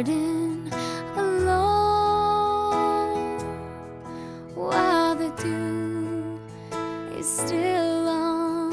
garden alone while the dew is still on.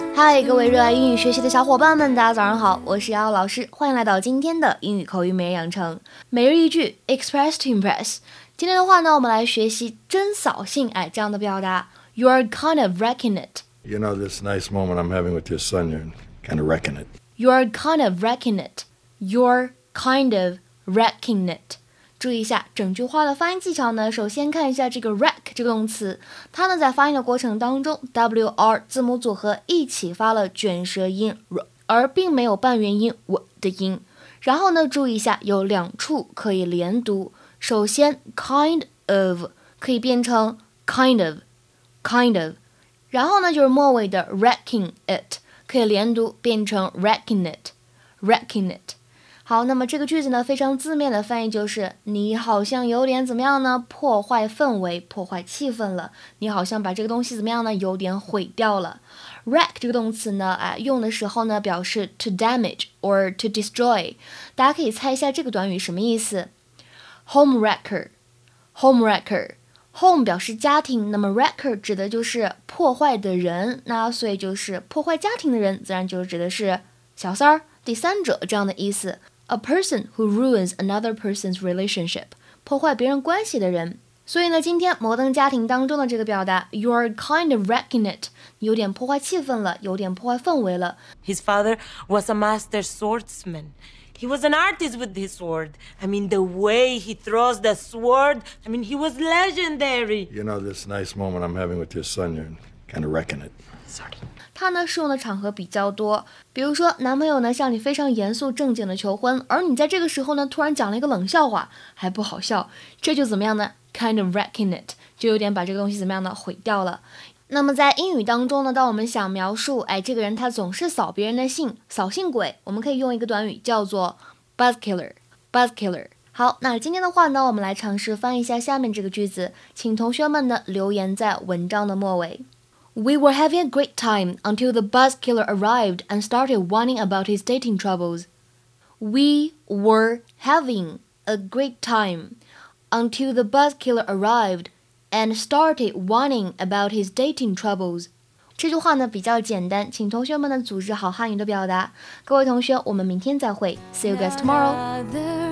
Express to Impress。今天的话呢，我们来学习真扫兴，哎，这样的表达，You are kind of wrecking it。You know this nice moment I'm having with your son, you're kind of wrecking it. You're kind of wrecking it. You're kind of wrecking it. 注意一下整句话的发音技巧呢。首先看一下这个 reck 这个动词，它呢在发音的过程当中，w r 字母组合一起发了卷舌音而并没有半元音 w 的音。然后呢，注意一下有两处可以连读。首先，kind of 可以变成 kind of，kind of。然后呢，就是末尾的 wrecking it 可以连读变成 wrecking it，wrecking it。好，那么这个句子呢，非常字面的翻译就是你好像有点怎么样呢？破坏氛围，破坏气氛了。你好像把这个东西怎么样呢？有点毁掉了。wreck 这个动词呢，哎，用的时候呢，表示 to damage or to destroy。大家可以猜一下这个短语什么意思？home wrecker，home wrecker。home 表示家庭，那么 wrecker 指的就是破坏的人，那所以就是破坏家庭的人，自然就指的是小三儿、第三者这样的意思。a person who ruins another person's relationship，破坏别人关系的人。所以呢，今天摩登家庭当中的这个表达，you're kind of wrecking it，有点破坏气氛了，有点破坏氛围了。His father was a master swordsman. He was an artist with his sword. I mean, the way he throws the sword, I mean, he was legendary. You know this nice moment I'm having with your son, you're kind of reckon it. Sorry. 它呢适用的场合比较多，比如说男朋友呢向你非常严肃正经的求婚，而你在这个时候呢突然讲了一个冷笑话，还不好笑，这就怎么样呢？Kind of wrecking it，就有点把这个东西怎么样呢毁掉了。那么在英语当中呢，当我们想描述，哎，这个人他总是扫别人的兴，扫兴鬼，我们可以用一个短语叫做 buzz killer，buzz killer。好，那今天的话呢，我们来尝试翻译一下下面这个句子，请同学们呢留言在文章的末尾。We were having a great time until the buzz killer arrived and started whining about his dating troubles. We were having a great time until the buzz killer arrived and started whining about his dating troubles. 这句话呢比较简单，请同学们呢组织好汉语的表达。各位同学，我们明天再会。See you guys tomorrow.